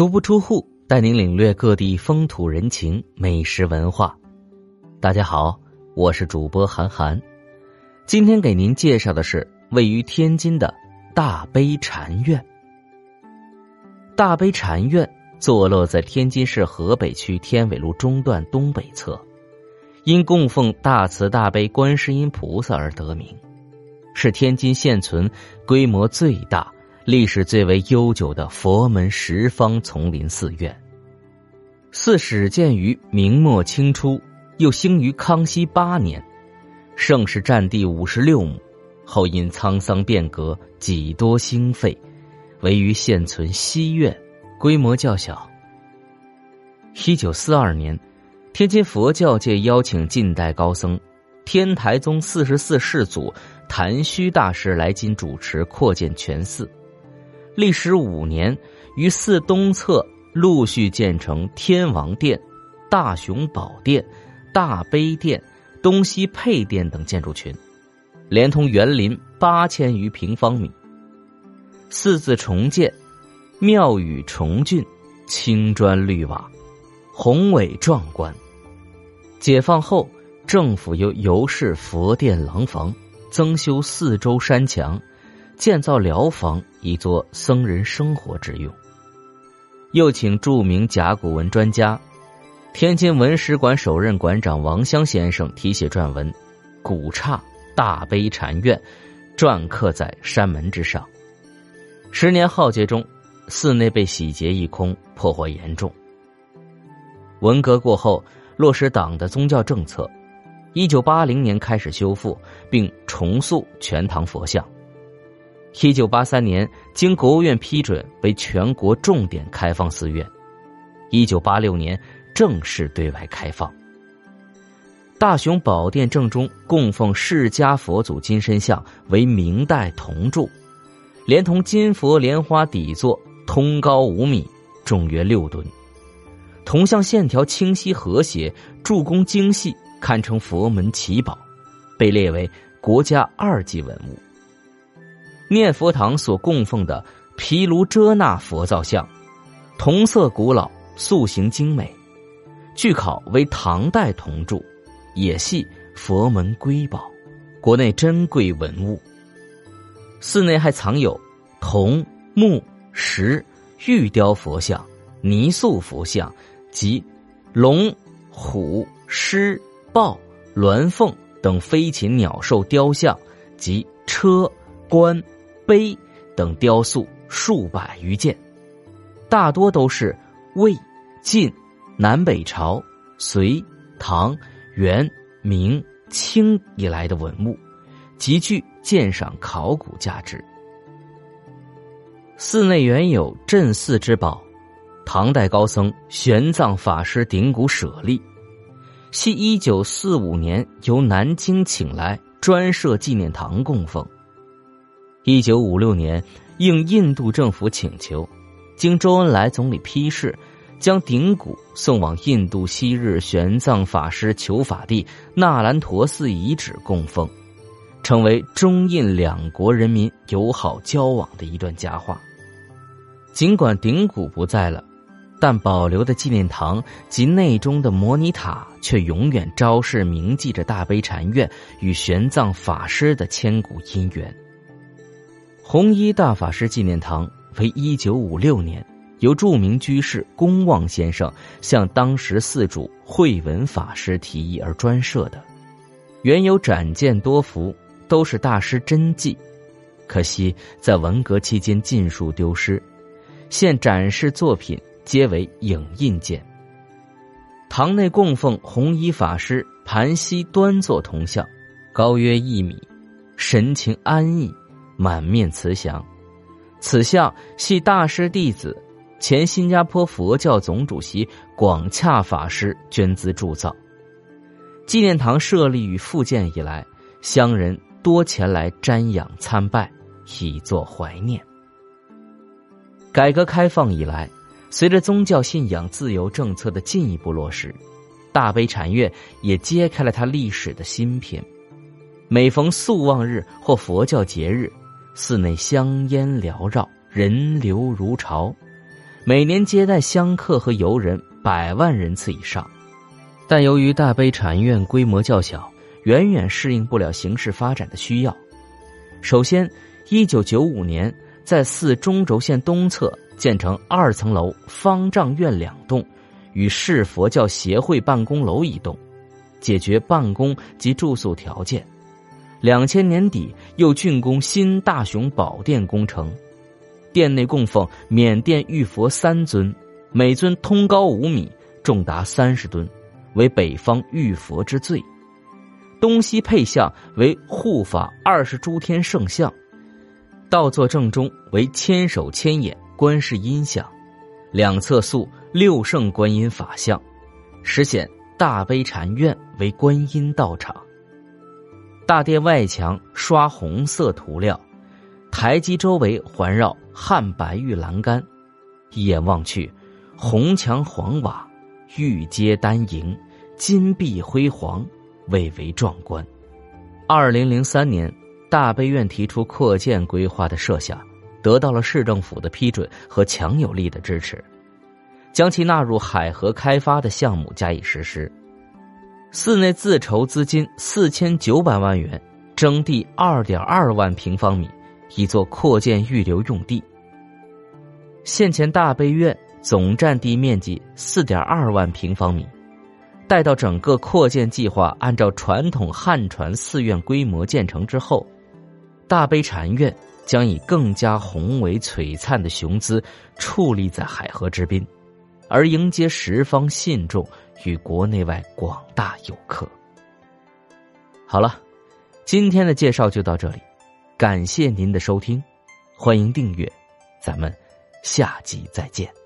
足不出户，带您领略各地风土人情、美食文化。大家好，我是主播韩寒。今天给您介绍的是位于天津的大悲禅院。大悲禅院坐落在天津市河北区天纬路中段东北侧，因供奉大慈大悲观世音菩萨而得名，是天津现存规模最大。历史最为悠久的佛门十方丛林寺院，寺始建于明末清初，又兴于康熙八年，盛世占地五十六亩，后因沧桑变革，几多兴废，唯余现存西院，规模较小。一九四二年，天津佛教界邀请近代高僧天台宗四十四世祖谭虚大师来津主持扩建全寺。历时五年，于寺东侧陆续建成天王殿、大雄宝殿、大悲殿、东西配殿等建筑群，连同园林八千余平方米。寺字重建，庙宇重峻，青砖绿瓦，宏伟壮观。解放后，政府又由市佛殿廊房，增修四周山墙。建造疗房，以作僧人生活之用。又请著名甲骨文专家、天津文史馆首任馆长王湘先生题写撰文，“古刹大悲禅院”，篆刻在山门之上。十年浩劫中，寺内被洗劫一空，破坏严重。文革过后，落实党的宗教政策，一九八零年开始修复并重塑全堂佛像。一九八三年，经国务院批准为全国重点开放寺院。一九八六年正式对外开放。大雄宝殿正中供奉释迦佛祖金身像，为明代铜铸，连同金佛莲花底座，通高五米，重约六吨。铜像线条清晰和谐，铸工精细，堪称佛门奇宝，被列为国家二级文物。念佛堂所供奉的毗卢遮那佛造像，铜色古老，塑形精美，据考为唐代铜铸，也系佛门瑰宝，国内珍贵文物。寺内还藏有铜、木、石、玉雕佛像、泥塑佛像及龙、虎、狮、豹、鸾凤等飞禽鸟兽雕像及车、棺。碑等雕塑数百余件，大多都是魏、晋、南北朝、隋、唐、元、明、清以来的文物，极具鉴赏考古价值。寺内原有镇寺之宝，唐代高僧玄奘法师顶骨舍利，系一九四五年由南京请来，专设纪念堂供奉。一九五六年，应印度政府请求，经周恩来总理批示，将顶骨送往印度昔日玄奘法师求法地那兰陀寺遗址供奉，成为中印两国人民友好交往的一段佳话。尽管顶骨不在了，但保留的纪念堂及内中的摩尼塔却永远昭示铭记着大悲禅院与玄奘法师的千古姻缘。弘一大法师纪念堂为一九五六年由著名居士公望先生向当时寺主慧文法师提议而专设的，原有展件多幅，都是大师真迹，可惜在文革期间尽数丢失，现展示作品皆为影印件。堂内供奉弘一法师盘膝端坐铜像，高约一米，神情安逸。满面慈祥，此像系大师弟子、前新加坡佛教总主席广洽法师捐资铸造。纪念堂设立与复建以来，乡人多前来瞻仰参拜，以作怀念。改革开放以来，随着宗教信仰自由政策的进一步落实，大悲禅院也揭开了它历史的新篇。每逢肃望日或佛教节日，寺内香烟缭绕，人流如潮。每年接待香客和游人百万人次以上。但由于大悲禅院规模较小，远远适应不了形势发展的需要。首先，一九九五年在寺中轴线东侧建成二层楼方丈院两栋，与市佛教协会办公楼一栋，解决办公及住宿条件。两千年底又竣工新大雄宝殿工程，殿内供奉缅甸玉佛三尊，每尊通高五米，重达三十吨，为北方玉佛之最。东西配像为护法二十诸天圣像，道座正中为千手千眼观世音像，两侧塑六圣观音法像，实现大悲禅院为观音道场。大殿外墙刷红色涂料，台基周围环绕汉白玉栏杆，一眼望去，红墙黄瓦，玉阶丹楹，金碧辉煌，蔚为壮观。二零零三年，大悲院提出扩建规划的设想，得到了市政府的批准和强有力的支持，将其纳入海河开发的项目加以实施。寺内自筹资金四千九百万元，征地二点二万平方米，以作扩建预留用地。现前大悲院总占地面积四点二万平方米，待到整个扩建计划按照传统汉传寺院规模建成之后，大悲禅院将以更加宏伟璀璨的雄姿矗立在海河之滨。而迎接十方信众与国内外广大游客。好了，今天的介绍就到这里，感谢您的收听，欢迎订阅，咱们下集再见。